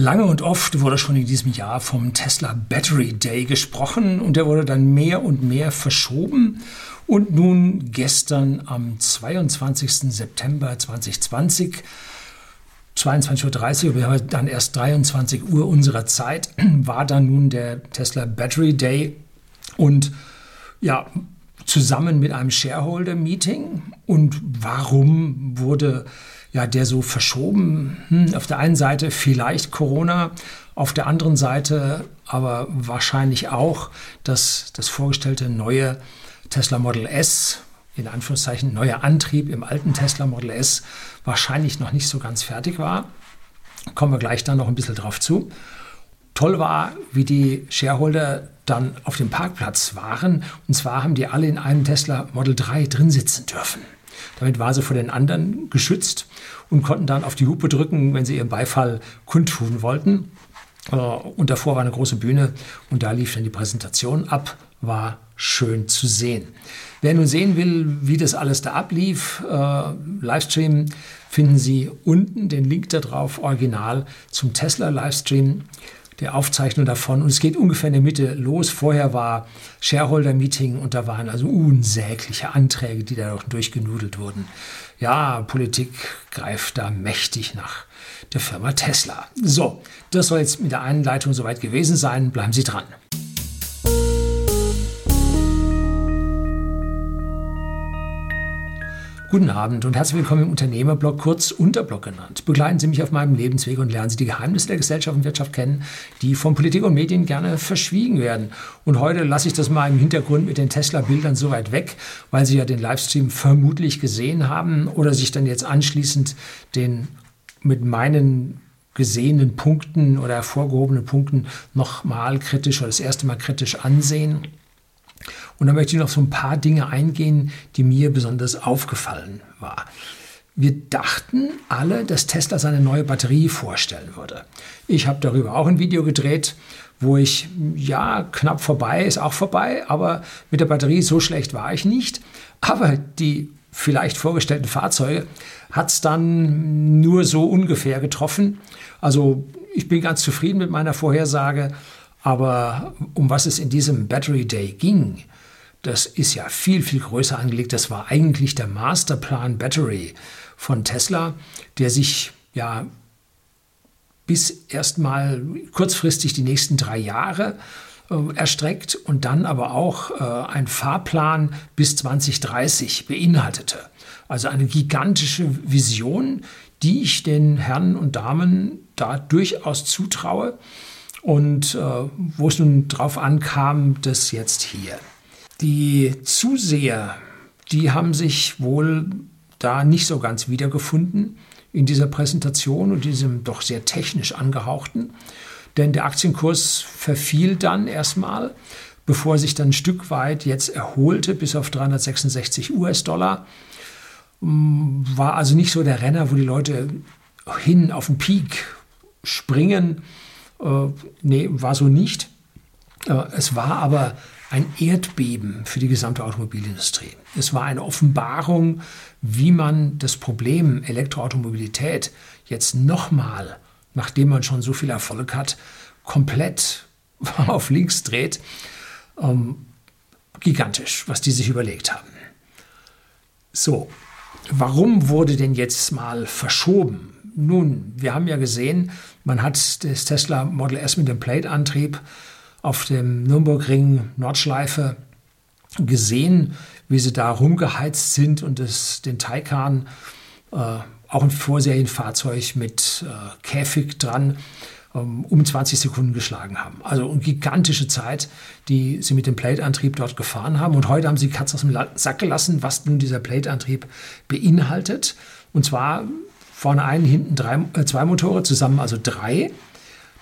Lange und oft wurde schon in diesem Jahr vom Tesla Battery Day gesprochen und der wurde dann mehr und mehr verschoben. Und nun gestern am 22. September 2020, 22.30 Uhr, wir haben dann erst 23 Uhr unserer Zeit, war dann nun der Tesla Battery Day und ja, zusammen mit einem Shareholder-Meeting. Und warum wurde ja, der so verschoben. Hm, auf der einen Seite vielleicht Corona, auf der anderen Seite aber wahrscheinlich auch, dass das vorgestellte neue Tesla Model S, in Anführungszeichen neuer Antrieb im alten Tesla Model S, wahrscheinlich noch nicht so ganz fertig war. Kommen wir gleich dann noch ein bisschen drauf zu. Toll war, wie die Shareholder dann auf dem Parkplatz waren. Und zwar haben die alle in einem Tesla Model 3 drin sitzen dürfen. Damit war sie vor den anderen geschützt und konnten dann auf die Hupe drücken, wenn sie ihren Beifall kundtun wollten. Äh, und davor war eine große Bühne und da lief dann die Präsentation ab. War schön zu sehen. Wer nun sehen will, wie das alles da ablief, äh, Livestream, finden Sie unten den Link da drauf, original zum Tesla Livestream der Aufzeichnung davon. Und es geht ungefähr in der Mitte los. Vorher war Shareholder-Meeting und da waren also unsägliche Anträge, die da durchgenudelt wurden. Ja, Politik greift da mächtig nach der Firma Tesla. So, das soll jetzt mit der Einleitung soweit gewesen sein. Bleiben Sie dran. Guten Abend und herzlich willkommen im Unternehmerblog, kurz Unterblog genannt. Begleiten Sie mich auf meinem Lebensweg und lernen Sie die Geheimnisse der Gesellschaft und Wirtschaft kennen, die von Politik und Medien gerne verschwiegen werden. Und heute lasse ich das mal im Hintergrund mit den Tesla-Bildern so weit weg, weil Sie ja den Livestream vermutlich gesehen haben oder sich dann jetzt anschließend den mit meinen gesehenen Punkten oder hervorgehobenen Punkten nochmal kritisch oder das erste Mal kritisch ansehen. Und da möchte ich noch so ein paar Dinge eingehen, die mir besonders aufgefallen war. Wir dachten alle, dass Tesla seine neue Batterie vorstellen würde. Ich habe darüber auch ein Video gedreht, wo ich, ja, knapp vorbei ist auch vorbei, aber mit der Batterie so schlecht war ich nicht. Aber die vielleicht vorgestellten Fahrzeuge hat es dann nur so ungefähr getroffen. Also ich bin ganz zufrieden mit meiner Vorhersage. Aber um was es in diesem Battery Day ging, das ist ja viel, viel größer angelegt. Das war eigentlich der Masterplan Battery von Tesla, der sich ja bis erstmal kurzfristig die nächsten drei Jahre äh, erstreckt und dann aber auch äh, ein Fahrplan bis 2030 beinhaltete. Also eine gigantische Vision, die ich den Herren und Damen da durchaus zutraue und äh, wo es nun drauf ankam, das jetzt hier. Die Zuseher, die haben sich wohl da nicht so ganz wiedergefunden in dieser Präsentation und diesem doch sehr technisch angehauchten. Denn der Aktienkurs verfiel dann erstmal, bevor er sich dann ein Stück weit jetzt erholte bis auf 366 US-Dollar. War also nicht so der Renner, wo die Leute hin auf den Peak springen. Äh, nee, war so nicht. Äh, es war aber ein Erdbeben für die gesamte Automobilindustrie. Es war eine Offenbarung, wie man das Problem Elektroautomobilität jetzt nochmal, nachdem man schon so viel Erfolg hat, komplett auf links dreht. Ähm, gigantisch, was die sich überlegt haben. So, warum wurde denn jetzt mal verschoben? Nun, wir haben ja gesehen, man hat das Tesla Model S mit dem Plate-Antrieb auf dem Nürburgring Nordschleife gesehen, wie sie da rumgeheizt sind und das, den Taycan, äh, auch ein Vorserienfahrzeug mit äh, Käfig dran, ähm, um 20 Sekunden geschlagen haben. Also eine gigantische Zeit, die sie mit dem Plate-Antrieb dort gefahren haben. Und heute haben sie Katz aus dem Sack gelassen, was nun dieser Plate-Antrieb beinhaltet. Und zwar vorne einen, hinten drei, äh, zwei Motore, zusammen also drei.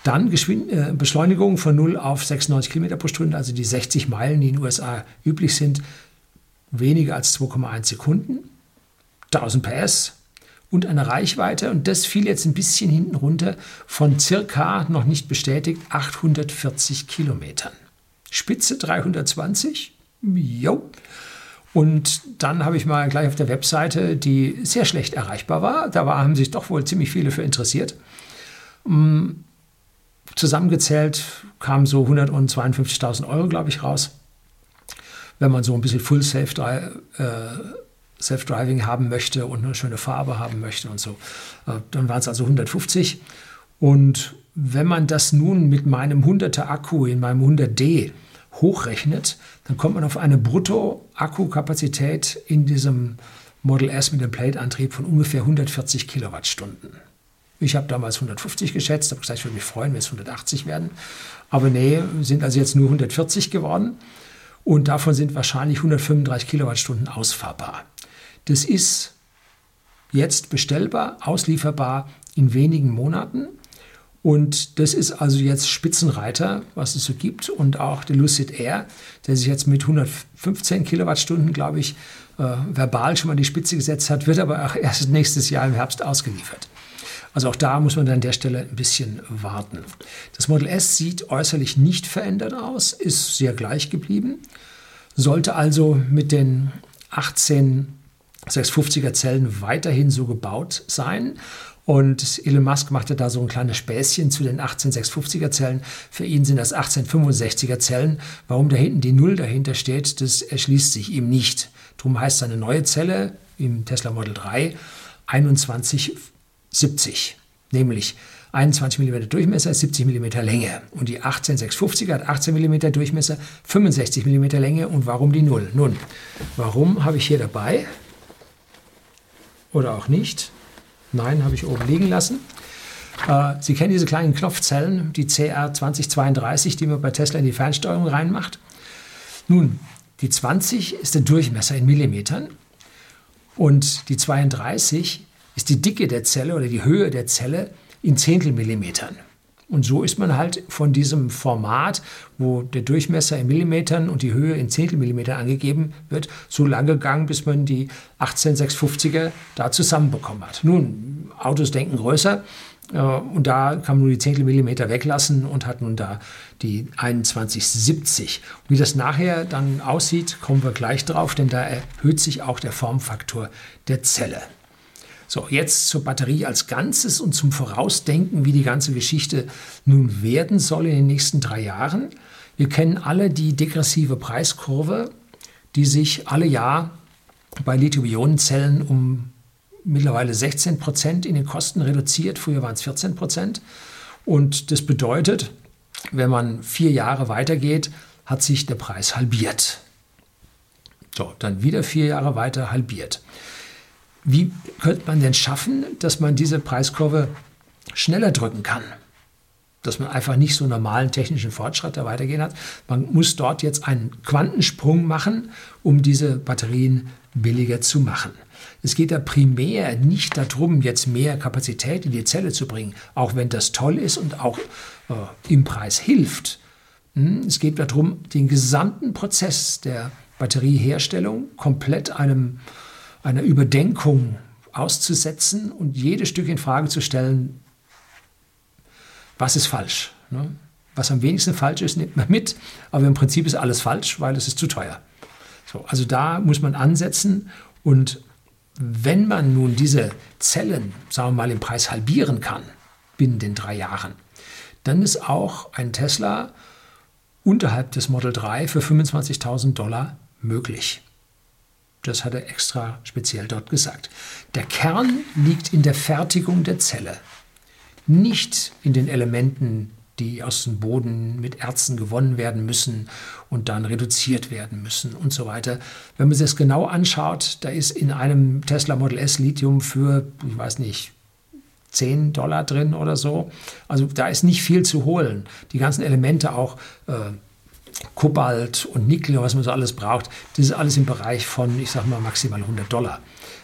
Dann Geschwind äh, Beschleunigung von 0 auf 96 km pro Stunde, also die 60 Meilen, die in den USA üblich sind, weniger als 2,1 Sekunden. 1000 PS und eine Reichweite, und das fiel jetzt ein bisschen hinten runter, von circa, noch nicht bestätigt, 840 Kilometern. Spitze 320, jo. Und dann habe ich mal gleich auf der Webseite, die sehr schlecht erreichbar war, da haben sich doch wohl ziemlich viele für interessiert, mm, zusammengezählt kamen so 152.000 Euro, glaube ich, raus. Wenn man so ein bisschen Full Self-Driving äh, haben möchte und eine schöne Farbe haben möchte und so, äh, dann waren es also 150. Und wenn man das nun mit meinem 100er Akku in meinem 100D hochrechnet, dann kommt man auf eine Brutto-Akkukapazität in diesem Model S mit dem Plate-Antrieb von ungefähr 140 Kilowattstunden. Ich habe damals 150 geschätzt, habe gesagt, ich würde mich freuen, wenn es 180 werden. Aber nee, sind also jetzt nur 140 geworden. Und davon sind wahrscheinlich 135 Kilowattstunden ausfahrbar. Das ist jetzt bestellbar, auslieferbar in wenigen Monaten. Und das ist also jetzt Spitzenreiter, was es so gibt. Und auch der Lucid Air, der sich jetzt mit 115 Kilowattstunden, glaube ich, äh, verbal schon mal die Spitze gesetzt hat, wird aber auch erst nächstes Jahr im Herbst ausgeliefert. Also auch da muss man dann an der Stelle ein bisschen warten. Das Model S sieht äußerlich nicht verändert aus, ist sehr gleich geblieben, sollte also mit den 18 650er Zellen weiterhin so gebaut sein. Und Elon Musk machte da so ein kleines Späßchen zu den 18650er Zellen. Für ihn sind das 1865er Zellen. Warum da hinten die Null dahinter steht, das erschließt sich ihm nicht. Darum heißt seine neue Zelle im Tesla Model 3 2170, nämlich 21 mm Durchmesser, 70 mm Länge. Und die 18650er hat 18 mm Durchmesser, 65 mm Länge. Und warum die Null? Nun, warum habe ich hier dabei? Oder auch nicht? Nein, habe ich oben liegen lassen. Äh, Sie kennen diese kleinen Knopfzellen, die CR2032, die man bei Tesla in die Fernsteuerung reinmacht. Nun, die 20 ist der Durchmesser in Millimetern und die 32 ist die Dicke der Zelle oder die Höhe der Zelle in Zehntelmillimetern. Und so ist man halt von diesem Format, wo der Durchmesser in Millimetern und die Höhe in Zehntelmillimetern angegeben wird, so lange gegangen, bis man die 18650er da zusammenbekommen hat. Nun, Autos denken größer. Äh, und da kann man nur die Zehntelmillimeter weglassen und hat nun da die 2170. Und wie das nachher dann aussieht, kommen wir gleich drauf, denn da erhöht sich auch der Formfaktor der Zelle. So, jetzt zur Batterie als Ganzes und zum Vorausdenken, wie die ganze Geschichte nun werden soll in den nächsten drei Jahren. Wir kennen alle die degressive Preiskurve, die sich alle Jahr bei Lithium-Ionen-Zellen um mittlerweile 16 Prozent in den Kosten reduziert. Früher waren es 14 Prozent. Und das bedeutet, wenn man vier Jahre weitergeht, hat sich der Preis halbiert. So, dann wieder vier Jahre weiter halbiert. Wie könnte man denn schaffen, dass man diese Preiskurve schneller drücken kann? Dass man einfach nicht so normalen technischen Fortschritt da weitergehen hat. Man muss dort jetzt einen Quantensprung machen, um diese Batterien billiger zu machen. Es geht da primär nicht darum, jetzt mehr Kapazität in die Zelle zu bringen, auch wenn das toll ist und auch äh, im Preis hilft. Hm, es geht darum, den gesamten Prozess der Batterieherstellung komplett einem einer Überdenkung auszusetzen und jedes Stück in Frage zu stellen, was ist falsch. Ne? Was am wenigsten falsch ist, nimmt man mit, aber im Prinzip ist alles falsch, weil es ist zu teuer. So, also da muss man ansetzen und wenn man nun diese Zellen, sagen wir mal, im Preis halbieren kann, binnen den drei Jahren, dann ist auch ein Tesla unterhalb des Model 3 für 25.000 Dollar möglich. Das hat er extra speziell dort gesagt. Der Kern liegt in der Fertigung der Zelle, nicht in den Elementen, die aus dem Boden mit Erzen gewonnen werden müssen und dann reduziert werden müssen und so weiter. Wenn man sich das genau anschaut, da ist in einem Tesla Model S Lithium für, ich weiß nicht, 10 Dollar drin oder so. Also da ist nicht viel zu holen. Die ganzen Elemente auch. Äh, Kobalt und Nickel was man so alles braucht, das ist alles im Bereich von, ich sage mal, maximal 100 Dollar.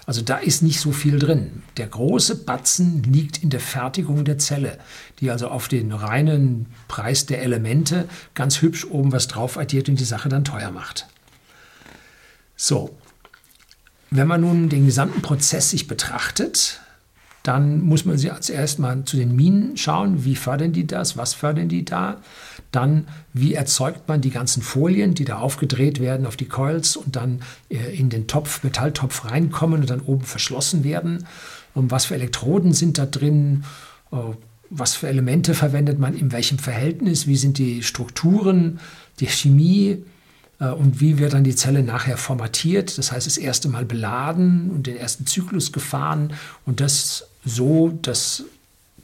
Also da ist nicht so viel drin. Der große Batzen liegt in der Fertigung der Zelle, die also auf den reinen Preis der Elemente ganz hübsch oben was drauf addiert und die Sache dann teuer macht. So, wenn man nun den gesamten Prozess sich betrachtet, dann muss man sich als erst mal zu den Minen schauen, wie fördern die das, was fördern die da. Dann, wie erzeugt man die ganzen Folien, die da aufgedreht werden auf die Coils und dann äh, in den Topf, Metalltopf reinkommen und dann oben verschlossen werden. Und was für Elektroden sind da drin? Äh, was für Elemente verwendet man, in welchem Verhältnis, wie sind die Strukturen, die Chemie äh, und wie wird dann die Zelle nachher formatiert. Das heißt, das erste Mal beladen und den ersten Zyklus gefahren und das so, dass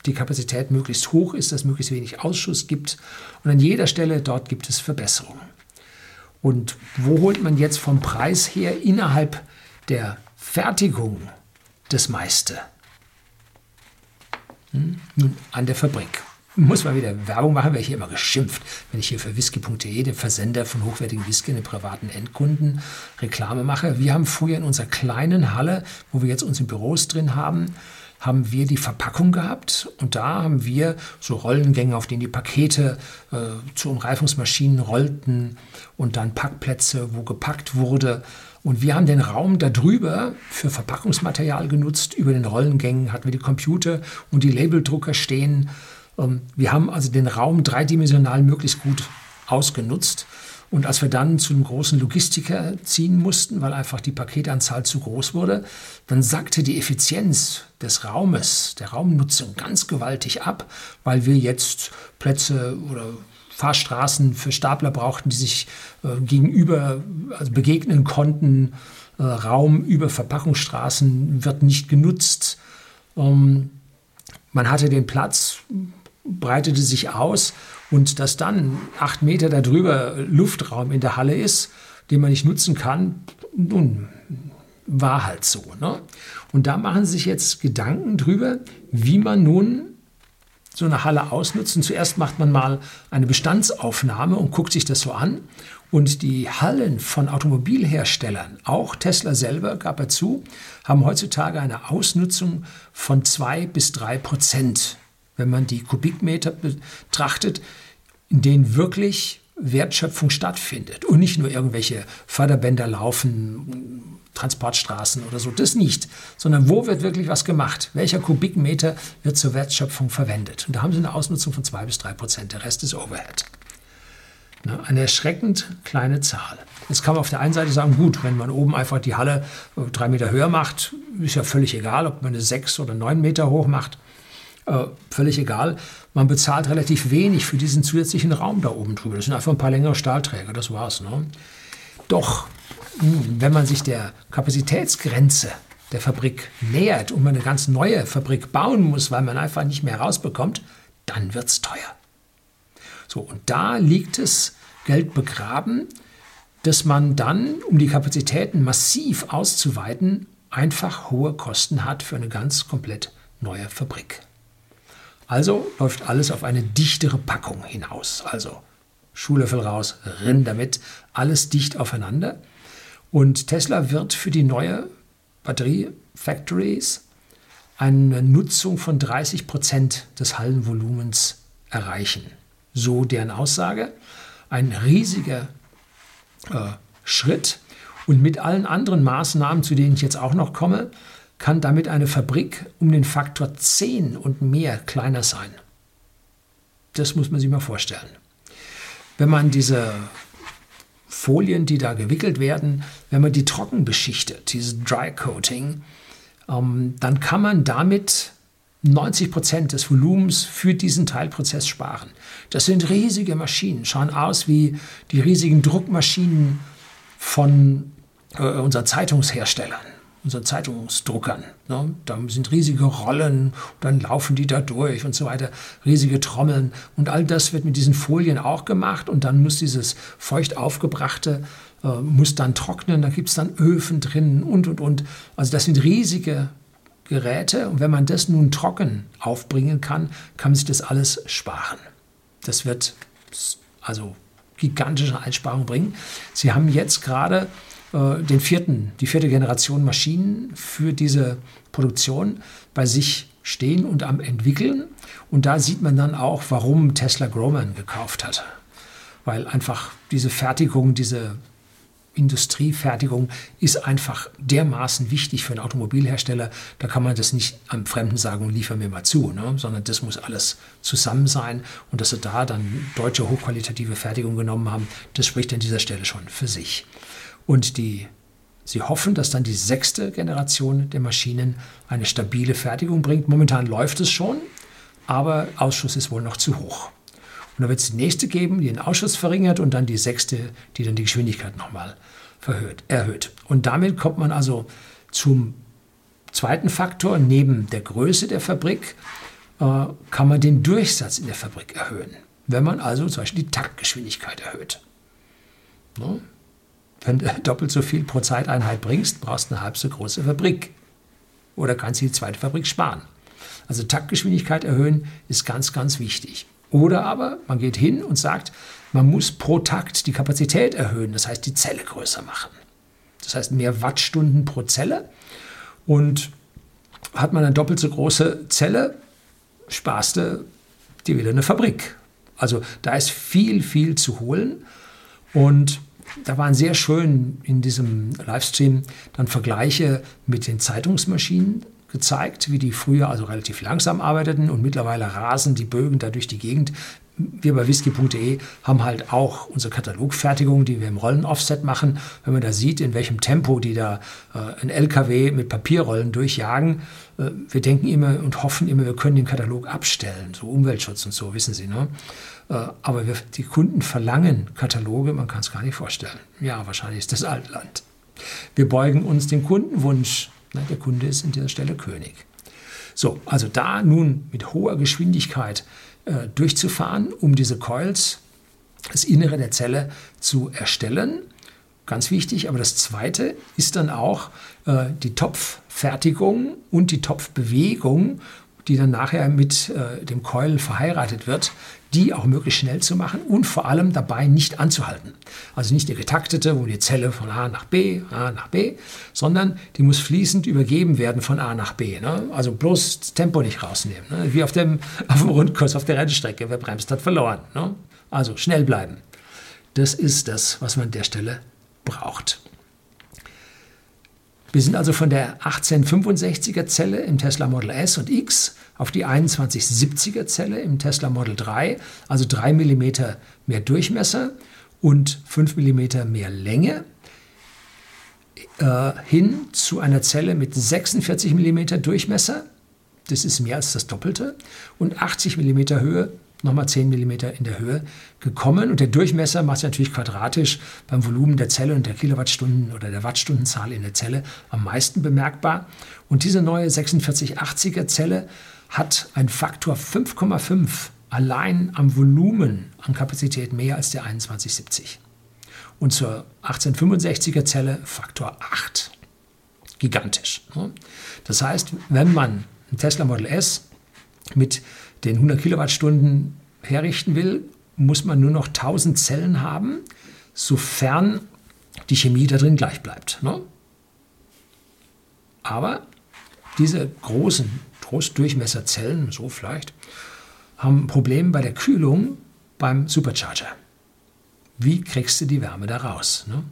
die Kapazität möglichst hoch ist, dass möglichst wenig Ausschuss gibt. Und an jeder Stelle dort gibt es Verbesserungen. Und wo holt man jetzt vom Preis her innerhalb der Fertigung das meiste? Hm? Nun, an der Fabrik. Muss mal wieder Werbung machen, werde ich hier immer geschimpft, wenn ich hier für whisky.de, den Versender von hochwertigen Whisky, den privaten Endkunden, Reklame mache. Wir haben früher in unserer kleinen Halle, wo wir jetzt unsere Büros drin haben, haben wir die Verpackung gehabt und da haben wir so Rollengänge, auf denen die Pakete äh, zu Umreifungsmaschinen rollten und dann Packplätze, wo gepackt wurde. Und wir haben den Raum darüber für Verpackungsmaterial genutzt. Über den Rollengängen hatten wir die Computer und die Labeldrucker stehen. Ähm, wir haben also den Raum dreidimensional möglichst gut ausgenutzt. Und als wir dann zu einem großen Logistiker ziehen mussten, weil einfach die Paketanzahl zu groß wurde, dann sackte die Effizienz des Raumes, der Raumnutzung ganz gewaltig ab, weil wir jetzt Plätze oder Fahrstraßen für Stapler brauchten, die sich äh, gegenüber also begegnen konnten. Äh, Raum über Verpackungsstraßen wird nicht genutzt. Ähm, man hatte den Platz, breitete sich aus und dass dann acht Meter darüber Luftraum in der Halle ist, den man nicht nutzen kann, nun, war halt so. Ne? Und da machen sie sich jetzt Gedanken drüber, wie man nun so eine Halle ausnutzt. Und zuerst macht man mal eine Bestandsaufnahme und guckt sich das so an. Und die Hallen von Automobilherstellern, auch Tesla selber gab er zu, haben heutzutage eine Ausnutzung von zwei bis drei Prozent wenn man die Kubikmeter betrachtet, in denen wirklich Wertschöpfung stattfindet und nicht nur irgendwelche Förderbänder laufen, Transportstraßen oder so, das nicht, sondern wo wird wirklich was gemacht? Welcher Kubikmeter wird zur Wertschöpfung verwendet? Und da haben sie eine Ausnutzung von zwei bis drei Prozent, der Rest ist Overhead. Eine erschreckend kleine Zahl. Jetzt kann man auf der einen Seite sagen, gut, wenn man oben einfach die Halle äh, drei Meter höher macht, ist ja völlig egal, ob man eine sechs oder neun Meter hoch macht. Äh, völlig egal. Man bezahlt relativ wenig für diesen zusätzlichen Raum da oben drüber. Das sind einfach ein paar längere Stahlträger, das war's. Ne? Doch, hm, wenn man sich der Kapazitätsgrenze der Fabrik nähert und man eine ganz neue Fabrik bauen muss, weil man einfach nicht mehr rausbekommt, dann wird es teuer. So, und da liegt es Geld begraben, dass man dann, um die Kapazitäten massiv auszuweiten, einfach hohe Kosten hat für eine ganz komplett neue Fabrik. Also läuft alles auf eine dichtere Packung hinaus. Also Schuhlöffel raus, rinn damit, alles dicht aufeinander. Und Tesla wird für die neue Batterie-Factories eine Nutzung von 30 Prozent des Hallenvolumens erreichen. So deren Aussage. Ein riesiger äh, Schritt. Und mit allen anderen Maßnahmen, zu denen ich jetzt auch noch komme, kann damit eine Fabrik um den Faktor 10 und mehr kleiner sein. Das muss man sich mal vorstellen. Wenn man diese Folien, die da gewickelt werden, wenn man die trocken beschichtet, dieses Dry Coating, ähm, dann kann man damit 90 Prozent des Volumens für diesen Teilprozess sparen. Das sind riesige Maschinen, schauen aus wie die riesigen Druckmaschinen von äh, unseren Zeitungsherstellern unseren Zeitungsdruckern. Ne? Da sind riesige Rollen, dann laufen die da durch und so weiter, riesige Trommeln. Und all das wird mit diesen Folien auch gemacht und dann muss dieses feucht aufgebrachte, äh, muss dann trocknen, da gibt es dann Öfen drin und, und, und. Also das sind riesige Geräte und wenn man das nun trocken aufbringen kann, kann man sich das alles sparen. Das wird also gigantische Einsparungen bringen. Sie haben jetzt gerade äh, den vierten, die vierte Generation Maschinen für diese Produktion bei sich stehen und am entwickeln. Und da sieht man dann auch, warum Tesla Groman gekauft hat. Weil einfach diese Fertigung, diese Industriefertigung ist einfach dermaßen wichtig für einen Automobilhersteller. Da kann man das nicht am Fremden sagen, liefer mir mal zu, ne? sondern das muss alles zusammen sein. Und dass sie da dann deutsche hochqualitative Fertigung genommen haben, das spricht an dieser Stelle schon für sich. Und die, sie hoffen, dass dann die sechste Generation der Maschinen eine stabile Fertigung bringt. Momentan läuft es schon. aber Ausschuss ist wohl noch zu hoch. Und dann wird es die nächste geben, die den Ausschuss verringert und dann die sechste, die dann die Geschwindigkeit nochmal erhöht. Und damit kommt man also zum zweiten Faktor. Neben der Größe der Fabrik äh, kann man den Durchsatz in der Fabrik erhöhen, wenn man also zum Beispiel die Taktgeschwindigkeit erhöht. Ne? Wenn du doppelt so viel pro Zeiteinheit bringst, brauchst du eine halb so große Fabrik. Oder kannst du die zweite Fabrik sparen. Also Taktgeschwindigkeit erhöhen ist ganz, ganz wichtig. Oder aber man geht hin und sagt, man muss pro Takt die Kapazität erhöhen, das heißt die Zelle größer machen. Das heißt mehr Wattstunden pro Zelle. Und hat man eine doppelt so große Zelle, sparst du dir wieder eine Fabrik. Also da ist viel, viel zu holen. Und da waren sehr schön in diesem Livestream dann Vergleiche mit den Zeitungsmaschinen gezeigt, wie die früher also relativ langsam arbeiteten und mittlerweile rasen die Bögen da durch die Gegend. Wir bei whisky.de haben halt auch unsere Katalogfertigung, die wir im Rollen-Offset machen. Wenn man da sieht, in welchem Tempo die da äh, ein LKW mit Papierrollen durchjagen, äh, wir denken immer und hoffen immer, wir können den Katalog abstellen, so Umweltschutz und so, wissen Sie. Ne? Äh, aber wir, die Kunden verlangen Kataloge, man kann es gar nicht vorstellen. Ja, wahrscheinlich ist das Altland. Wir beugen uns dem Kundenwunsch der Kunde ist an dieser Stelle König. So, also da nun mit hoher Geschwindigkeit äh, durchzufahren, um diese Coils, das Innere der Zelle zu erstellen. Ganz wichtig, aber das Zweite ist dann auch äh, die Topffertigung und die Topfbewegung, die dann nachher mit äh, dem Coil verheiratet wird, die auch möglichst schnell zu machen und vor allem dabei nicht anzuhalten. Also nicht eine getaktete, wo die Zelle von A nach B, A nach B, sondern die muss fließend übergeben werden von A nach B. Ne? Also bloß das Tempo nicht rausnehmen. Ne? Wie auf dem, auf dem Rundkurs auf der Rennstrecke. Wer bremst, hat verloren. Ne? Also schnell bleiben. Das ist das, was man an der Stelle braucht. Wir sind also von der 1865er Zelle im Tesla Model S und X auf die 2170er Zelle im Tesla Model 3, also 3 mm mehr Durchmesser und 5 mm mehr Länge, äh, hin zu einer Zelle mit 46 mm Durchmesser, das ist mehr als das Doppelte, und 80 mm Höhe nochmal 10 mm in der Höhe gekommen. Und der Durchmesser macht sich natürlich quadratisch beim Volumen der Zelle und der Kilowattstunden oder der Wattstundenzahl in der Zelle am meisten bemerkbar. Und diese neue 4680er Zelle hat einen Faktor 5,5 allein am Volumen an Kapazität mehr als der 2170. Und zur 1865er Zelle Faktor 8. Gigantisch. Ne? Das heißt, wenn man ein Tesla Model S mit den 100 Kilowattstunden herrichten will, muss man nur noch 1000 Zellen haben, sofern die Chemie da drin gleich bleibt. Ne? Aber diese großen Großdurchmesserzellen, so vielleicht, haben ein Problem bei der Kühlung beim Supercharger. Wie kriegst du die Wärme da raus? Ne?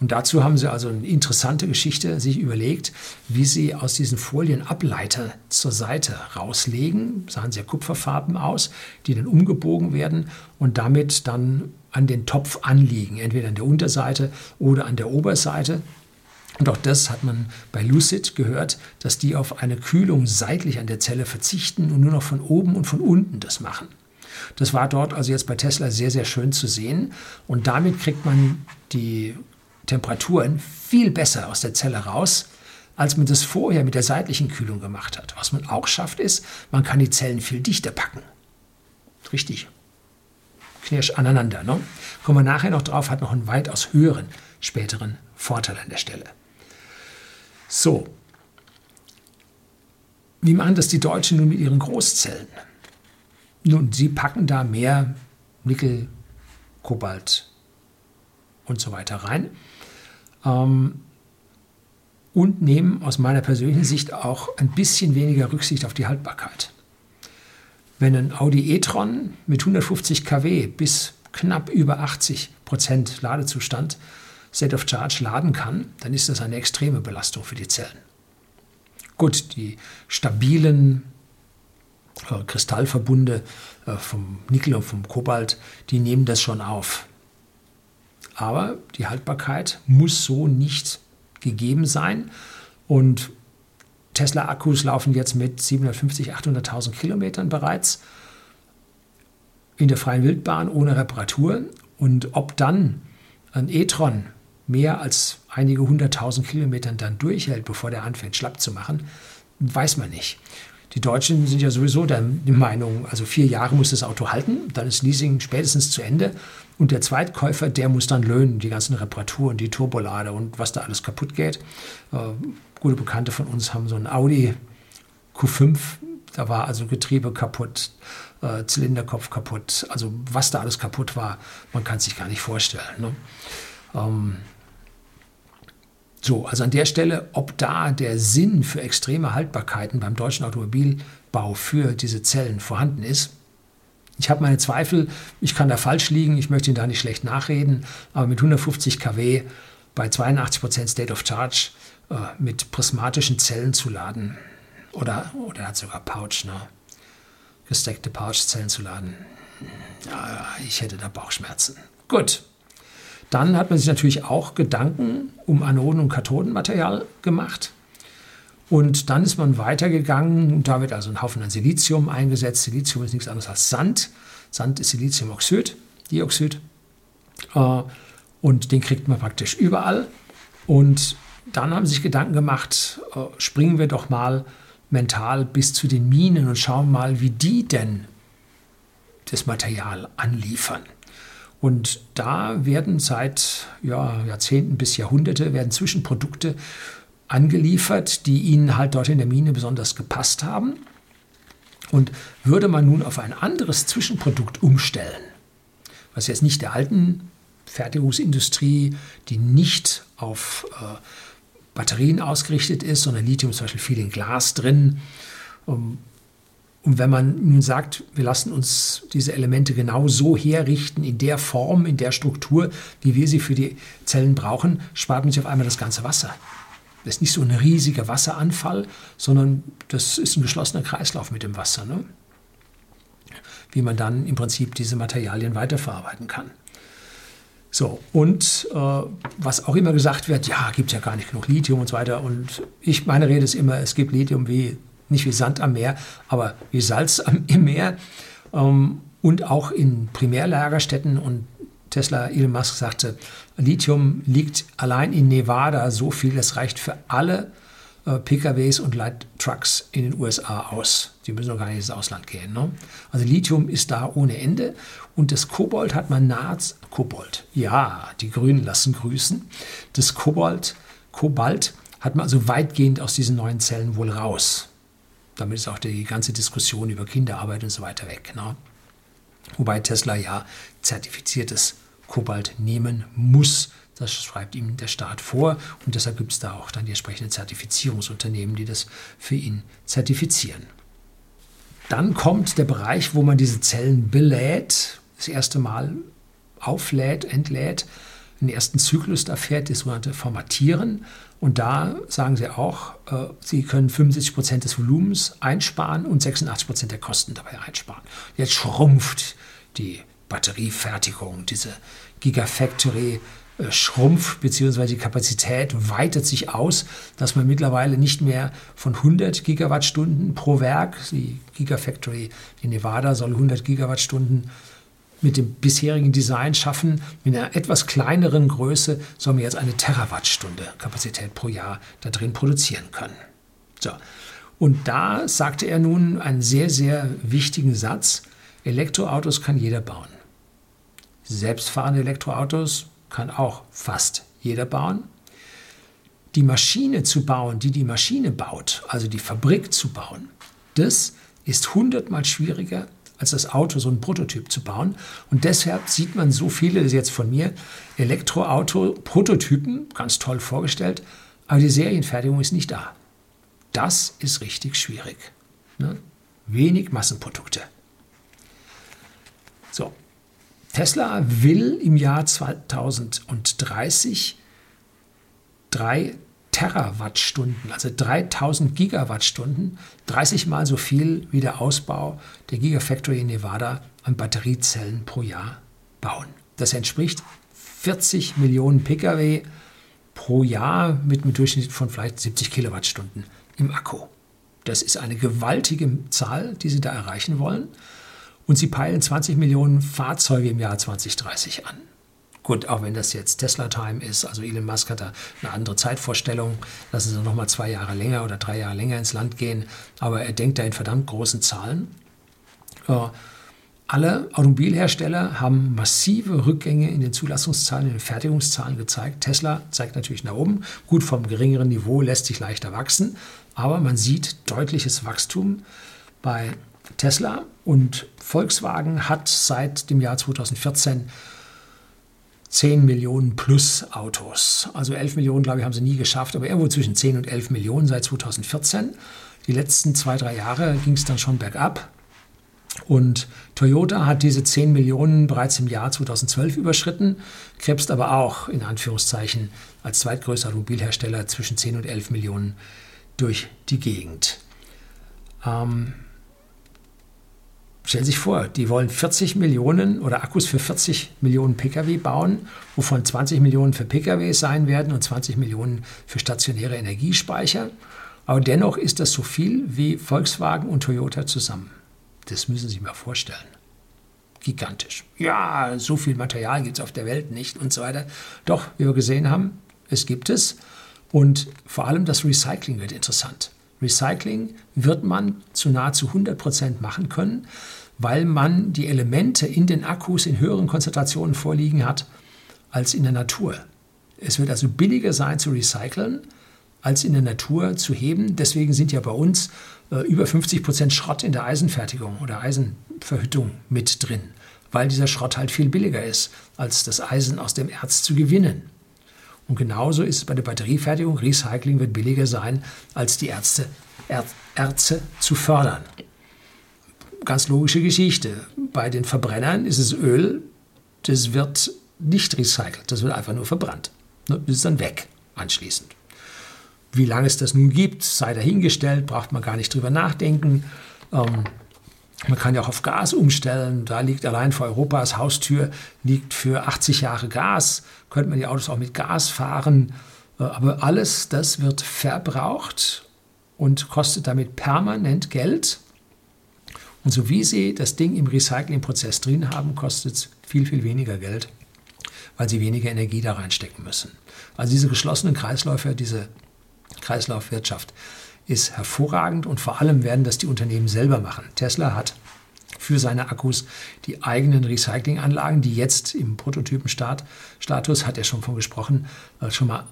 Und dazu haben sie also eine interessante Geschichte sich überlegt, wie sie aus diesen Folien Ableiter zur Seite rauslegen, sahen sehr kupferfarben aus, die dann umgebogen werden und damit dann an den Topf anliegen, entweder an der Unterseite oder an der Oberseite. Und auch das hat man bei Lucid gehört, dass die auf eine Kühlung seitlich an der Zelle verzichten und nur noch von oben und von unten das machen. Das war dort also jetzt bei Tesla sehr, sehr schön zu sehen. Und damit kriegt man die Temperaturen viel besser aus der Zelle raus, als man das vorher mit der seitlichen Kühlung gemacht hat. Was man auch schafft, ist, man kann die Zellen viel dichter packen. Richtig. Knirsch aneinander. Ne? Kommen wir nachher noch drauf, hat noch einen weitaus höheren späteren Vorteil an der Stelle. So. Wie machen das die Deutschen nun mit ihren Großzellen? Nun, sie packen da mehr Nickel, Kobalt und so weiter rein ähm, und nehmen aus meiner persönlichen Sicht auch ein bisschen weniger Rücksicht auf die Haltbarkeit. Wenn ein Audi e-tron mit 150 kW bis knapp über 80 Prozent Ladezustand State of Charge laden kann, dann ist das eine extreme Belastung für die Zellen. Gut, die stabilen äh, Kristallverbunde äh, vom Nickel und vom Kobalt, die nehmen das schon auf. Aber die Haltbarkeit muss so nicht gegeben sein. Und Tesla-Akkus laufen jetzt mit 750, 800.000 Kilometern bereits in der freien Wildbahn ohne Reparatur. Und ob dann ein e-tron mehr als einige hunderttausend Kilometern dann durchhält, bevor der anfängt schlapp zu machen, weiß man nicht. Die Deutschen sind ja sowieso der Meinung, also vier Jahre muss das Auto halten, dann ist Leasing spätestens zu Ende und der Zweitkäufer, der muss dann löhnen, die ganzen Reparaturen, die Turbolade und was da alles kaputt geht. Äh, gute Bekannte von uns haben so ein Audi Q5, da war also Getriebe kaputt, äh, Zylinderkopf kaputt, also was da alles kaputt war, man kann es sich gar nicht vorstellen. Ne? Ähm, so, also an der Stelle, ob da der Sinn für extreme Haltbarkeiten beim deutschen Automobilbau für diese Zellen vorhanden ist, ich habe meine Zweifel, ich kann da falsch liegen, ich möchte Ihnen da nicht schlecht nachreden, aber mit 150 kW bei 82% State of Charge äh, mit prismatischen Zellen zu laden, oder, oder hat sogar Pouch, ne? gesteckte Pouchzellen zu laden, ja, ich hätte da Bauchschmerzen. Gut, dann hat man sich natürlich auch Gedanken um Anoden- und Kathodenmaterial gemacht. Und dann ist man weitergegangen. Da wird also ein Haufen an Silizium eingesetzt. Silizium ist nichts anderes als Sand. Sand ist Siliziumoxid, Dioxid. Äh, und den kriegt man praktisch überall. Und dann haben sie sich Gedanken gemacht, äh, springen wir doch mal mental bis zu den Minen und schauen mal, wie die denn das Material anliefern. Und da werden seit ja, Jahrzehnten bis Jahrhunderte werden Zwischenprodukte angeliefert, die ihnen halt dort in der Mine besonders gepasst haben. Und würde man nun auf ein anderes Zwischenprodukt umstellen, was jetzt nicht der alten Fertigungsindustrie, die nicht auf äh, Batterien ausgerichtet ist, sondern Lithium zum Beispiel viel in Glas drin, um, und wenn man nun sagt, wir lassen uns diese Elemente genau so herrichten, in der Form, in der Struktur, wie wir sie für die Zellen brauchen, spart man sich auf einmal das ganze Wasser. Das ist nicht so ein riesiger Wasseranfall, sondern das ist ein geschlossener Kreislauf mit dem Wasser. Ne? Wie man dann im Prinzip diese Materialien weiterverarbeiten kann. So, und äh, was auch immer gesagt wird, ja, gibt ja gar nicht genug Lithium und so weiter. Und ich, meine Rede ist immer, es gibt Lithium wie nicht wie Sand am Meer, aber wie Salz im Meer. Ähm, und auch in Primärlagerstätten. Und Tesla, Elon Musk sagte, Lithium liegt allein in Nevada so viel, das reicht für alle äh, PKWs und Light Trucks in den USA aus. Die müssen noch gar nicht ins Ausland gehen. Ne? Also Lithium ist da ohne Ende. Und das Kobold hat man nahezu, Kobold, ja, die Grünen lassen grüßen. Das Kobold, Kobalt hat man also weitgehend aus diesen neuen Zellen wohl raus. Damit ist auch die ganze Diskussion über Kinderarbeit und so weiter weg. Ne? Wobei Tesla ja zertifiziertes Kobalt nehmen muss. Das schreibt ihm der Staat vor und deshalb gibt es da auch dann die entsprechenden Zertifizierungsunternehmen, die das für ihn zertifizieren. Dann kommt der Bereich, wo man diese Zellen belädt, das erste Mal auflädt, entlädt, den ersten Zyklus da fährt, das sogenannte Formatieren. Und da sagen sie auch, äh, sie können 75 Prozent des Volumens einsparen und 86 Prozent der Kosten dabei einsparen. Jetzt schrumpft die Batteriefertigung, diese Gigafactory äh, schrumpft, beziehungsweise die Kapazität weitet sich aus, dass man mittlerweile nicht mehr von 100 Gigawattstunden pro Werk, die Gigafactory in Nevada soll 100 Gigawattstunden mit dem bisherigen Design schaffen. Mit einer etwas kleineren Größe sollen wir jetzt eine Terawattstunde Kapazität pro Jahr da drin produzieren können. So. Und da sagte er nun einen sehr, sehr wichtigen Satz. Elektroautos kann jeder bauen. Selbstfahrende Elektroautos kann auch fast jeder bauen. Die Maschine zu bauen, die die Maschine baut, also die Fabrik zu bauen, das ist hundertmal schwieriger als das Auto, so einen Prototyp zu bauen. Und deshalb sieht man so viele, jetzt von mir, Elektroauto-Prototypen, ganz toll vorgestellt, aber die Serienfertigung ist nicht da. Das ist richtig schwierig. Ne? Wenig Massenprodukte. So, Tesla will im Jahr 2030 drei Terawattstunden, also 3000 Gigawattstunden, 30 mal so viel wie der Ausbau der Gigafactory in Nevada an Batteriezellen pro Jahr bauen. Das entspricht 40 Millionen Pkw pro Jahr mit einem Durchschnitt von vielleicht 70 Kilowattstunden im Akku. Das ist eine gewaltige Zahl, die sie da erreichen wollen. Und sie peilen 20 Millionen Fahrzeuge im Jahr 2030 an. Gut, auch wenn das jetzt Tesla-Time ist, also Elon Musk hat da eine andere Zeitvorstellung, lassen sie nochmal zwei Jahre länger oder drei Jahre länger ins Land gehen, aber er denkt da in verdammt großen Zahlen. Äh, alle Automobilhersteller haben massive Rückgänge in den Zulassungszahlen, in den Fertigungszahlen gezeigt. Tesla zeigt natürlich nach oben. Gut, vom geringeren Niveau lässt sich leichter wachsen, aber man sieht deutliches Wachstum bei Tesla und Volkswagen hat seit dem Jahr 2014 10 Millionen plus Autos. Also 11 Millionen, glaube ich, haben sie nie geschafft, aber irgendwo zwischen 10 und 11 Millionen seit 2014. Die letzten zwei, drei Jahre ging es dann schon bergab. Und Toyota hat diese 10 Millionen bereits im Jahr 2012 überschritten, krebst aber auch in Anführungszeichen als zweitgrößter Automobilhersteller zwischen 10 und 11 Millionen durch die Gegend. Ähm, stellen Sie sich vor, die wollen 40 Millionen oder Akkus für 40 Millionen Pkw bauen, wovon 20 Millionen für Pkw sein werden und 20 Millionen für stationäre Energiespeicher. Aber dennoch ist das so viel wie Volkswagen und Toyota zusammen. Das müssen Sie sich mal vorstellen. Gigantisch. Ja, so viel Material gibt es auf der Welt nicht und so weiter. Doch, wie wir gesehen haben, es gibt es. Und vor allem das Recycling wird interessant. Recycling wird man zu nahezu 100 Prozent machen können, weil man die Elemente in den Akkus in höheren Konzentrationen vorliegen hat als in der Natur. Es wird also billiger sein zu recyceln, als in der Natur zu heben. Deswegen sind ja bei uns äh, über 50 Prozent Schrott in der Eisenfertigung oder Eisenverhüttung mit drin, weil dieser Schrott halt viel billiger ist, als das Eisen aus dem Erz zu gewinnen. Und genauso ist es bei der Batteriefertigung. Recycling wird billiger sein, als die Ärzte, er, Erze zu fördern. Ganz logische Geschichte. Bei den Verbrennern ist es Öl, das wird nicht recycelt, das wird einfach nur verbrannt. Ne, das ist dann weg anschließend. Wie lange es das nun gibt, sei dahingestellt, braucht man gar nicht drüber nachdenken. Ähm, man kann ja auch auf Gas umstellen. Da liegt allein vor Europas Haustür liegt für 80 Jahre Gas. Könnte man die Autos auch mit Gas fahren. Äh, aber alles das wird verbraucht und kostet damit permanent Geld. Und so wie Sie das Ding im Recyclingprozess drin haben, kostet es viel, viel weniger Geld, weil Sie weniger Energie da reinstecken müssen. Also diese geschlossenen Kreisläufe, diese Kreislaufwirtschaft ist hervorragend und vor allem werden das die Unternehmen selber machen. Tesla hat für seine Akkus die eigenen Recyclinganlagen, die jetzt im Prototypenstatus, hat er schon von gesprochen, äh, schon mal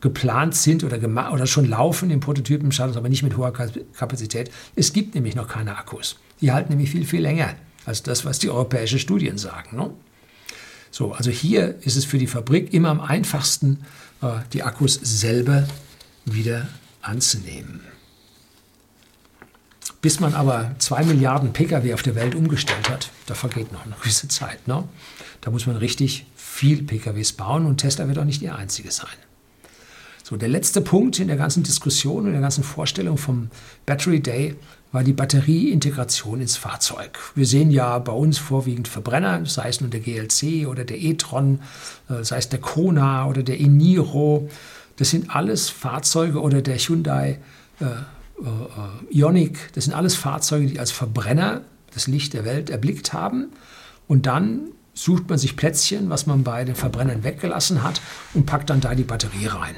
geplant sind oder, oder schon laufen im Prototypenstatus, aber nicht mit hoher Kapazität. Es gibt nämlich noch keine Akkus. Die halten nämlich viel, viel länger als das, was die europäischen Studien sagen. Ne? So, also hier ist es für die Fabrik immer am einfachsten, äh, die Akkus selber wieder anzunehmen. Bis man aber zwei Milliarden Pkw auf der Welt umgestellt hat, da vergeht noch eine gewisse Zeit. Ne? Da muss man richtig viel Pkws bauen und Tesla wird auch nicht die einzige sein. So, der letzte Punkt in der ganzen Diskussion und der ganzen Vorstellung vom Battery Day war die Batterieintegration ins Fahrzeug. Wir sehen ja bei uns vorwiegend Verbrenner, sei es nun der GLC oder der e-tron, äh, sei es der Kona oder der e-Niro. Das sind alles Fahrzeuge oder der Hyundai äh, äh, Ioniq. Das sind alles Fahrzeuge, die als Verbrenner das Licht der Welt erblickt haben. Und dann sucht man sich Plätzchen, was man bei den Verbrennern weggelassen hat und packt dann da die Batterie rein.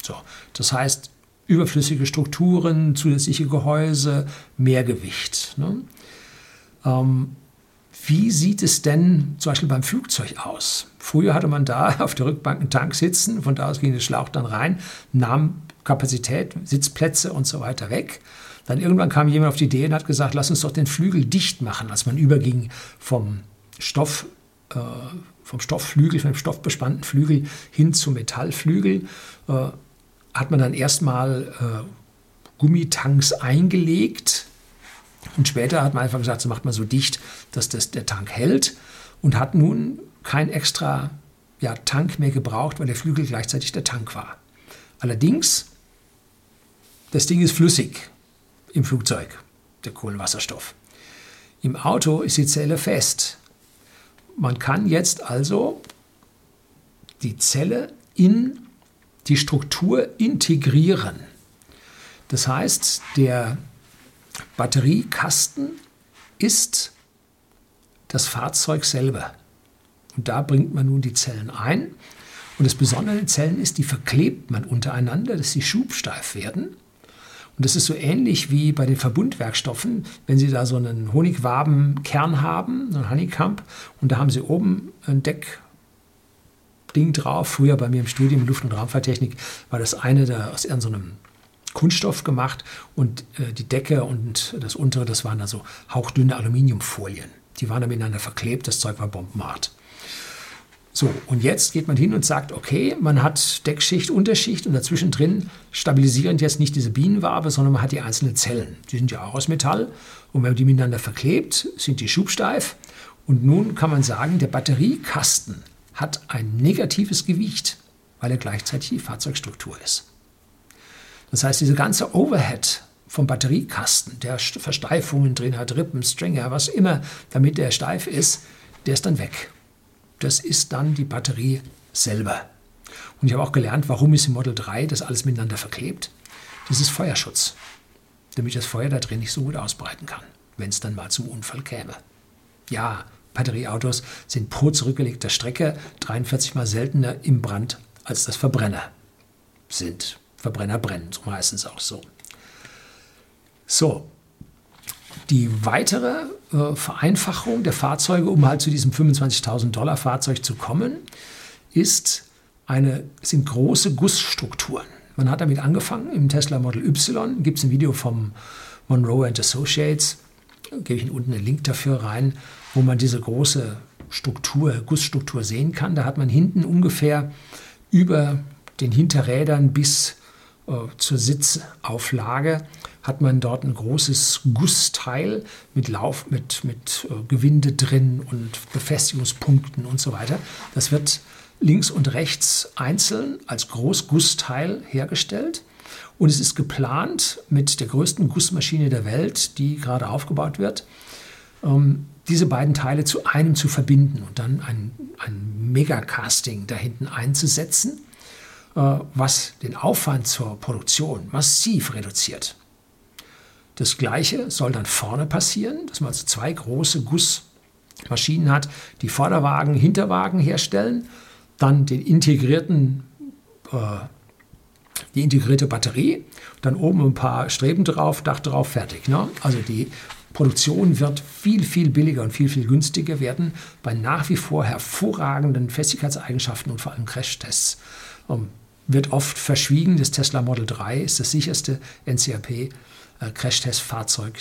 So, das heißt, überflüssige Strukturen, zusätzliche Gehäuse, mehr Gewicht. Ne? Ähm, wie sieht es denn zum Beispiel beim Flugzeug aus? Früher hatte man da auf der Rückbank einen Tank sitzen, von da aus ging der Schlauch dann rein, nahm Kapazität, Sitzplätze und so weiter weg. Dann irgendwann kam jemand auf die Idee und hat gesagt, lass uns doch den Flügel dicht machen, als man überging vom Stoff, äh, vom Stoffflügel, vom stoffbespannten Flügel hin zum Metallflügel, äh, hat man dann erstmal äh, Gummitanks eingelegt, und später hat man einfach gesagt, so macht man so dicht, dass das, der Tank hält und hat nun kein extra ja, Tank mehr gebraucht, weil der Flügel gleichzeitig der Tank war. Allerdings, das Ding ist flüssig im Flugzeug, der Kohlenwasserstoff. Im Auto ist die Zelle fest. Man kann jetzt also die Zelle in die Struktur integrieren. Das heißt, der Batteriekasten ist das Fahrzeug selber. Und da bringt man nun die Zellen ein. Und das Besondere an den Zellen ist, die verklebt man untereinander, dass sie schubsteif werden. Und das ist so ähnlich wie bei den Verbundwerkstoffen, wenn Sie da so einen Honigwabenkern haben, einen Honeycomb, und da haben Sie oben ein Deckding drauf. Früher bei mir im Studium Luft- und Raumfahrttechnik war das eine da aus irgendeinem Kunststoff gemacht und äh, die Decke und das untere, das waren da so hauchdünne Aluminiumfolien. Die waren dann miteinander verklebt, das Zeug war bombenhart. So, und jetzt geht man hin und sagt, okay, man hat Deckschicht, Unterschicht und dazwischen drin stabilisieren jetzt nicht diese Bienenwabe, sondern man hat die einzelnen Zellen. Die sind ja auch aus Metall und wenn man die miteinander verklebt, sind die schubsteif. Und nun kann man sagen, der Batteriekasten hat ein negatives Gewicht, weil er gleichzeitig die Fahrzeugstruktur ist. Das heißt, diese ganze Overhead vom Batteriekasten, der Versteifungen drin hat, Rippen, Stringer, was immer, damit der steif ist, der ist dann weg. Das ist dann die Batterie selber. Und ich habe auch gelernt, warum ist im Model 3 das alles miteinander verklebt. Das ist Feuerschutz, damit das Feuer da drin nicht so gut ausbreiten kann, wenn es dann mal zum Unfall käme. Ja, Batterieautos sind pro zurückgelegter Strecke 43 mal seltener im Brand als das Verbrenner sind. Verbrenner brennen, so meistens auch so. So, die weitere äh, Vereinfachung der Fahrzeuge, um halt zu diesem 25.000 Dollar Fahrzeug zu kommen, ist eine, sind große Gussstrukturen. Man hat damit angefangen im Tesla Model Y. Gibt es ein Video vom Monroe and Associates, gebe ich Ihnen unten einen Link dafür rein, wo man diese große Struktur, Gussstruktur sehen kann. Da hat man hinten ungefähr über den Hinterrädern bis zur Sitzauflage hat man dort ein großes Gussteil mit Lauf, mit, mit äh, Gewinde drin und Befestigungspunkten und so weiter. Das wird links und rechts einzeln als Großgussteil hergestellt. Und es ist geplant mit der größten Gussmaschine der Welt, die gerade aufgebaut wird, ähm, diese beiden Teile zu einem zu verbinden und dann ein, ein Megacasting da hinten einzusetzen äh, was den Aufwand zur Produktion massiv reduziert. Das Gleiche soll dann vorne passieren, dass man also zwei große Gussmaschinen hat, die Vorderwagen, Hinterwagen herstellen, dann den integrierten, äh, die integrierte Batterie, dann oben ein paar Streben drauf, Dach drauf, fertig. Ne? Also die Produktion wird viel, viel billiger und viel, viel günstiger werden bei nach wie vor hervorragenden Festigkeitseigenschaften und vor allem Crashtests. Um, wird oft verschwiegen. Das Tesla Model 3 ist das sicherste NCAP äh,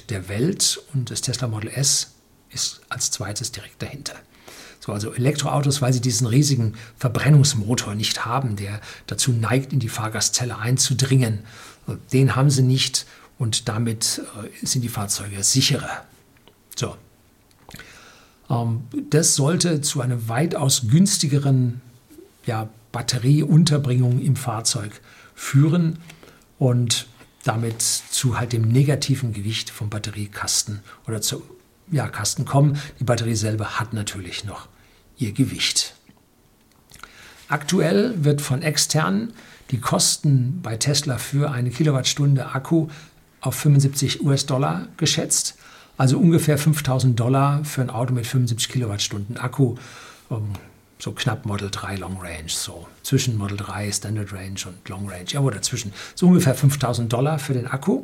der Welt und das Tesla Model S ist als zweites direkt dahinter. So, also Elektroautos, weil sie diesen riesigen Verbrennungsmotor nicht haben, der dazu neigt, in die Fahrgastzelle einzudringen, den haben sie nicht und damit äh, sind die Fahrzeuge sicherer. So. Ähm, das sollte zu einem weitaus günstigeren ja, Batterieunterbringung im Fahrzeug führen und damit zu halt dem negativen Gewicht vom Batteriekasten oder zum ja, Kasten kommen. Die Batterie selber hat natürlich noch ihr Gewicht. Aktuell wird von externen die Kosten bei Tesla für eine Kilowattstunde Akku auf 75 US-Dollar geschätzt, also ungefähr 5000 Dollar für ein Auto mit 75 Kilowattstunden Akku. So knapp Model 3 Long Range, so zwischen Model 3 Standard Range und Long Range, ja, oder dazwischen. So ungefähr 5000 Dollar für den Akku.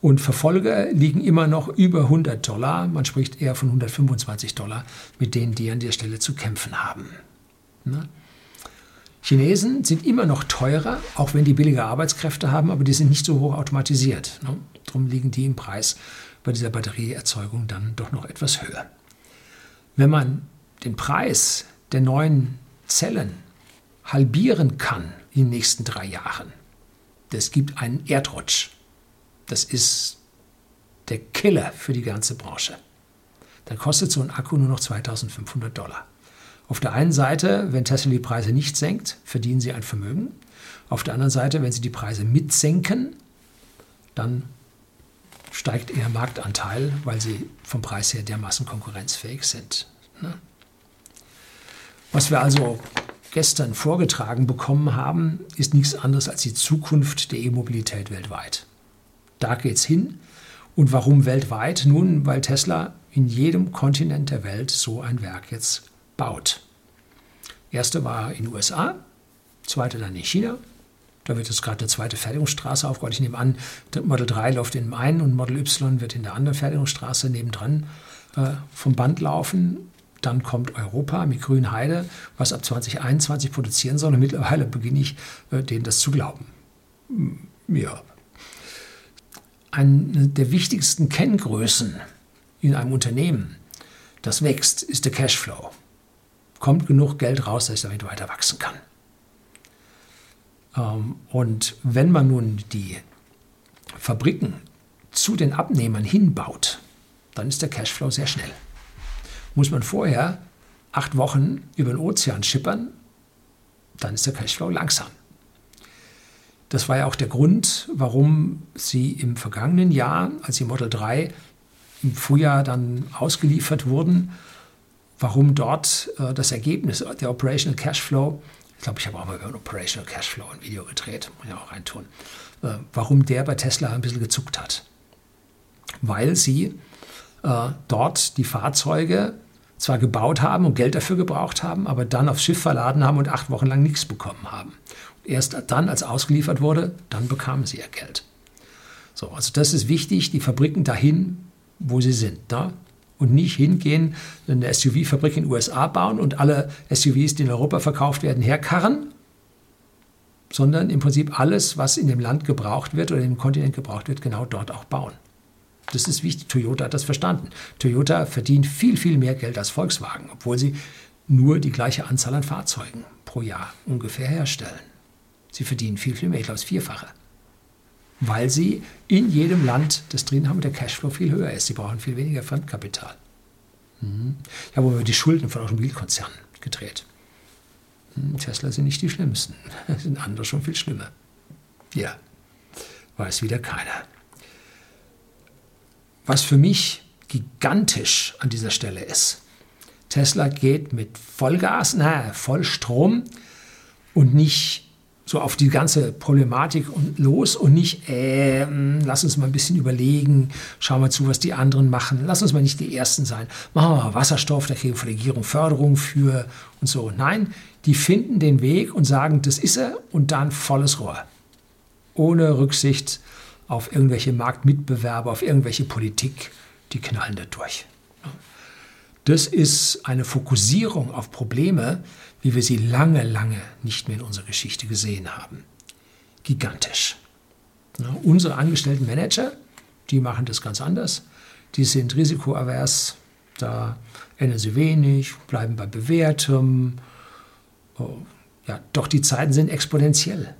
Und Verfolger liegen immer noch über 100 Dollar. Man spricht eher von 125 Dollar, mit denen die an der Stelle zu kämpfen haben. Ne? Chinesen sind immer noch teurer, auch wenn die billige Arbeitskräfte haben, aber die sind nicht so hoch automatisiert. Ne? Darum liegen die im Preis bei dieser Batterieerzeugung dann doch noch etwas höher. Wenn man den Preis der neuen Zellen halbieren kann in den nächsten drei Jahren, das gibt einen Erdrutsch. Das ist der Killer für die ganze Branche. Dann kostet so ein Akku nur noch 2500 Dollar. Auf der einen Seite, wenn Tesla die Preise nicht senkt, verdienen sie ein Vermögen. Auf der anderen Seite, wenn sie die Preise mitsenken, dann steigt ihr Marktanteil, weil sie vom Preis her dermaßen konkurrenzfähig sind. Ne? Was wir also gestern vorgetragen bekommen haben, ist nichts anderes als die Zukunft der E-Mobilität weltweit. Da geht's hin. Und warum weltweit? Nun, weil Tesla in jedem Kontinent der Welt so ein Werk jetzt baut. Erste war in den USA, zweite dann in China. Da wird jetzt gerade eine zweite Fertigungsstraße aufgebaut. Ich nehme an, Model 3 läuft in dem einen und Model Y wird in der anderen Fertigungsstraße nebendran äh, vom Band laufen. Dann kommt Europa mit Grünheide, was ab 2021 produzieren soll. Und mittlerweile beginne ich, äh, denen das zu glauben. Hm, ja. Eine der wichtigsten Kenngrößen in einem Unternehmen, das wächst, ist der Cashflow. Kommt genug Geld raus, dass ich damit weiter wachsen kann. Ähm, und wenn man nun die Fabriken zu den Abnehmern hinbaut, dann ist der Cashflow sehr schnell. Muss man vorher acht Wochen über den Ozean schippern, dann ist der Cashflow langsam. Das war ja auch der Grund, warum sie im vergangenen Jahr, als die Model 3 im Frühjahr dann ausgeliefert wurden, warum dort äh, das Ergebnis, der Operational Cashflow, ich glaube, ich habe auch mal über Operational Cashflow ein Video gedreht, muss ich auch reintun, äh, warum der bei Tesla ein bisschen gezuckt hat. Weil sie äh, dort die Fahrzeuge zwar gebaut haben und Geld dafür gebraucht haben, aber dann aufs Schiff verladen haben und acht Wochen lang nichts bekommen haben. Erst dann, als ausgeliefert wurde, dann bekamen sie ihr Geld. So, also das ist wichtig, die Fabriken dahin, wo sie sind. Da? Und nicht hingehen, eine SUV-Fabrik in den USA bauen und alle SUVs, die in Europa verkauft werden, herkarren, sondern im Prinzip alles, was in dem Land gebraucht wird oder im Kontinent gebraucht wird, genau dort auch bauen. Das ist wichtig. Toyota hat das verstanden. Toyota verdient viel, viel mehr Geld als Volkswagen, obwohl sie nur die gleiche Anzahl an Fahrzeugen pro Jahr ungefähr herstellen. Sie verdienen viel, viel mehr, ich glaube das Vierfache. Weil sie in jedem Land das drin haben der Cashflow viel höher ist. Sie brauchen viel weniger Fremdkapital. Mhm. Ich habe über die Schulden von Automobilkonzernen gedreht. Mhm, Tesla sind nicht die schlimmsten, sind andere schon viel schlimmer. Ja, weiß wieder keiner. Was für mich gigantisch an dieser Stelle ist, Tesla geht mit Vollgas, na, Vollstrom und nicht so auf die ganze Problematik los und nicht, äh, lass uns mal ein bisschen überlegen, schauen wir zu, was die anderen machen, lass uns mal nicht die Ersten sein, machen wir mal Wasserstoff, da kriegen wir von der Regierung Förderung für und so. Nein, die finden den Weg und sagen, das ist er und dann volles Rohr. Ohne Rücksicht auf irgendwelche Marktmitbewerber, auf irgendwelche Politik, die knallen da durch. Das ist eine Fokussierung auf Probleme, wie wir sie lange, lange nicht mehr in unserer Geschichte gesehen haben. Gigantisch. Unsere angestellten Manager, die machen das ganz anders. Die sind risikoavers, da ändern sie wenig, bleiben bei bewährtem. Oh, ja, doch die Zeiten sind exponentiell.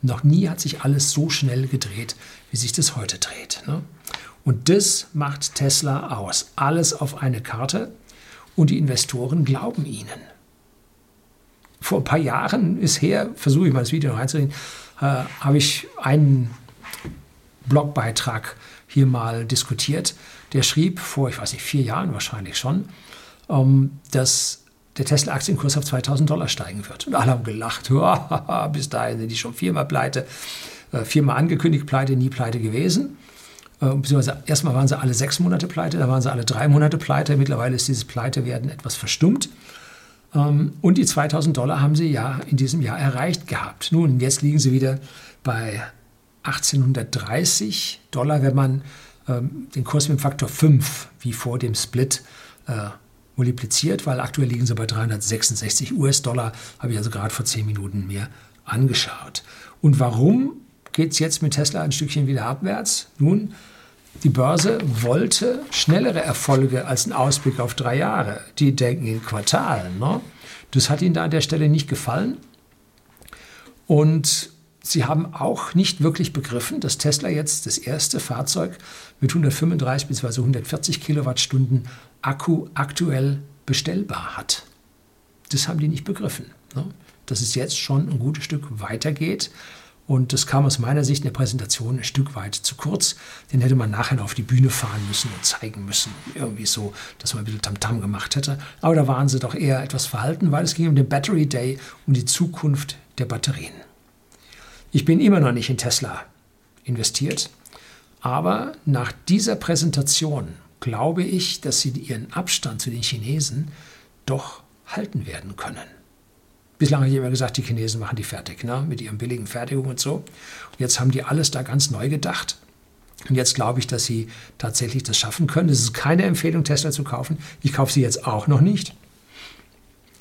Noch nie hat sich alles so schnell gedreht, wie sich das heute dreht. Ne? Und das macht Tesla aus. Alles auf eine Karte und die Investoren glauben ihnen. Vor ein paar Jahren ist her, versuche ich mal das Video noch reinzureden, äh, habe ich einen Blogbeitrag hier mal diskutiert. Der schrieb vor, ich weiß nicht, vier Jahren wahrscheinlich schon, ähm, dass der Tesla-Aktienkurs auf 2000 Dollar steigen wird. Und alle haben gelacht. Bis dahin sind die schon viermal pleite. Äh, viermal angekündigt pleite, nie pleite gewesen. Äh, beziehungsweise erstmal waren sie alle sechs Monate pleite, dann waren sie alle drei Monate pleite. Mittlerweile ist dieses Pleitewerden etwas verstummt. Ähm, und die 2000 Dollar haben sie ja in diesem Jahr erreicht gehabt. Nun, jetzt liegen sie wieder bei 1830 Dollar, wenn man ähm, den Kurs mit dem Faktor 5 wie vor dem Split äh, multipliziert, weil aktuell liegen sie bei 366 US-Dollar, habe ich also gerade vor zehn Minuten mir angeschaut. Und warum geht es jetzt mit Tesla ein Stückchen wieder abwärts? Nun, die Börse wollte schnellere Erfolge als ein Ausblick auf drei Jahre. Die denken in Quartalen. Ne? Das hat ihnen da an der Stelle nicht gefallen. Und sie haben auch nicht wirklich begriffen, dass Tesla jetzt das erste Fahrzeug mit 135 bzw. 140 Kilowattstunden Akku aktuell bestellbar hat. Das haben die nicht begriffen. Ne? Dass es jetzt schon ein gutes Stück weitergeht. Und das kam aus meiner Sicht in der Präsentation ein Stück weit zu kurz. Den hätte man nachher noch auf die Bühne fahren müssen und zeigen müssen. Irgendwie so, dass man ein bisschen Tamtam -Tam gemacht hätte. Aber da waren sie doch eher etwas verhalten, weil es ging um den Battery Day, um die Zukunft der Batterien. Ich bin immer noch nicht in Tesla investiert. Aber nach dieser Präsentation glaube ich, dass sie ihren Abstand zu den Chinesen doch halten werden können. Bislang habe ich immer gesagt, die Chinesen machen die fertig, ne? mit ihren billigen Fertigungen und so. Und jetzt haben die alles da ganz neu gedacht. Und jetzt glaube ich, dass sie tatsächlich das schaffen können. Es ist keine Empfehlung, Tesla zu kaufen. Ich kaufe sie jetzt auch noch nicht,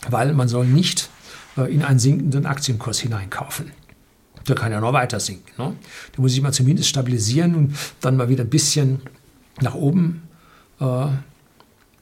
weil man soll nicht äh, in einen sinkenden Aktienkurs hineinkaufen. Der kann ja noch weiter sinken. Ne? Da muss ich mal zumindest stabilisieren und dann mal wieder ein bisschen nach oben äh,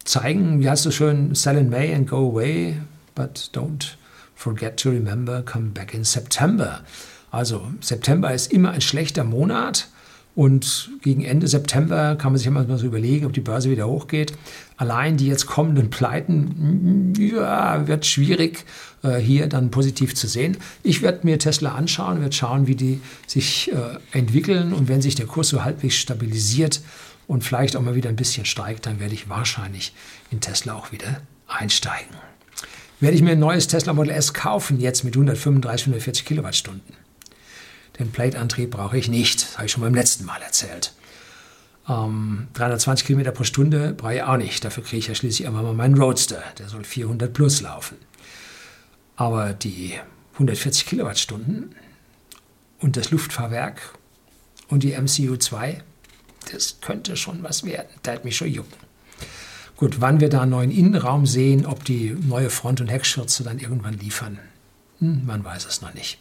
zeigen. Wie heißt es schön? Sell in May and go away, but don't forget to remember, come back in September. Also September ist immer ein schlechter Monat und gegen Ende September kann man sich immer so überlegen, ob die Börse wieder hochgeht. Allein die jetzt kommenden Pleiten, ja, wird schwierig, äh, hier dann positiv zu sehen. Ich werde mir Tesla anschauen, werde schauen, wie die sich äh, entwickeln und wenn sich der Kurs so halbwegs stabilisiert und vielleicht auch mal wieder ein bisschen steigt, dann werde ich wahrscheinlich in Tesla auch wieder einsteigen. Werde ich mir ein neues Tesla Model S kaufen, jetzt mit 135, 140 Kilowattstunden? Den Plate-Antrieb brauche ich nicht, das habe ich schon beim letzten Mal erzählt. Ähm, 320 Kilometer pro Stunde brauche ich auch nicht. Dafür kriege ich ja schließlich immer mal meinen Roadster. Der soll 400 plus laufen. Aber die 140 Kilowattstunden und das Luftfahrwerk und die MCU2, das könnte schon was werden. Da hat mich schon jucken. Gut, wann wir da einen neuen Innenraum sehen, ob die neue Front- und Heckschürze dann irgendwann liefern, hm, man weiß es noch nicht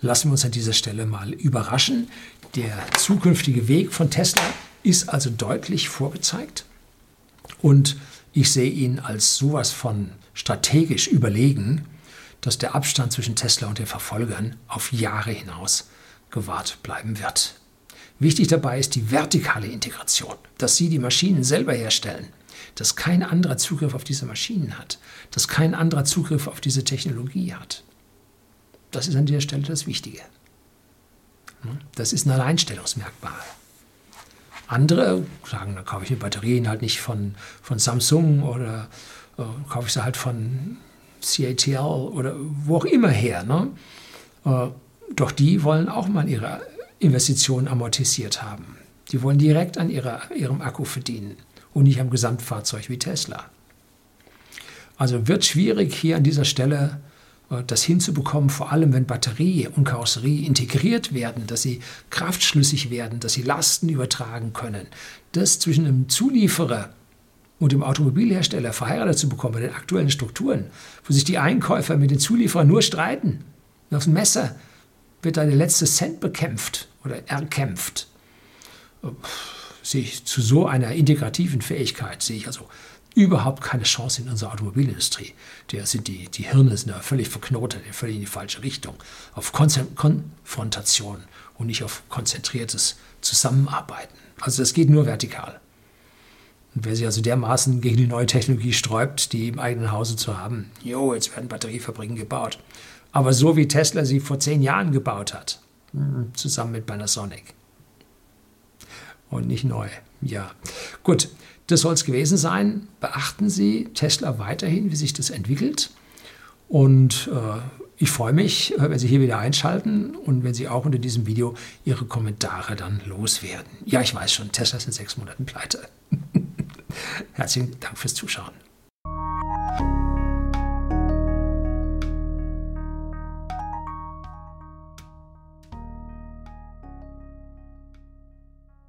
lassen wir uns an dieser Stelle mal überraschen. Der zukünftige Weg von Tesla ist also deutlich vorgezeigt und ich sehe ihn als sowas von strategisch überlegen, dass der Abstand zwischen Tesla und den Verfolgern auf Jahre hinaus gewahrt bleiben wird. Wichtig dabei ist die vertikale Integration, dass Sie die Maschinen selber herstellen, dass kein anderer Zugriff auf diese Maschinen hat, dass kein anderer Zugriff auf diese Technologie hat. Das ist an dieser Stelle das Wichtige. Das ist ein Alleinstellungsmerkmal. Andere sagen, dann kaufe ich die Batterien halt nicht von, von Samsung oder äh, kaufe ich sie halt von CATL oder wo auch immer her. Ne? Äh, doch die wollen auch mal ihre Investitionen amortisiert haben. Die wollen direkt an ihrer, ihrem Akku verdienen und nicht am Gesamtfahrzeug wie Tesla. Also wird schwierig hier an dieser Stelle äh, das hinzubekommen, vor allem wenn Batterie und Karosserie integriert werden, dass sie kraftschlüssig werden, dass sie Lasten übertragen können, das zwischen einem Zulieferer und dem Automobilhersteller verheiratet zu bekommen bei den aktuellen Strukturen, wo sich die Einkäufer mit den Zulieferern nur streiten. Und aufs Messer wird da der letzte Cent bekämpft oder erkämpft. Äh, sehe ich zu so einer integrativen Fähigkeit, sehe ich also überhaupt keine Chance in unserer Automobilindustrie. Da sind die, die Hirne sind da völlig verknotet, völlig in die falsche Richtung. Auf Konfrontation und nicht auf konzentriertes Zusammenarbeiten. Also das geht nur vertikal. Und wer sich also dermaßen gegen die neue Technologie sträubt, die im eigenen Hause zu haben, jo, jetzt werden Batteriefabriken gebaut. Aber so wie Tesla sie vor zehn Jahren gebaut hat, hm, zusammen mit Panasonic. Und nicht neu. Ja, gut. Das soll es gewesen sein. Beachten Sie Tesla weiterhin, wie sich das entwickelt. Und äh, ich freue mich, äh, wenn Sie hier wieder einschalten und wenn Sie auch unter diesem Video Ihre Kommentare dann loswerden. Ja, ich weiß schon, Tesla ist in sechs Monaten pleite. Herzlichen Dank fürs Zuschauen.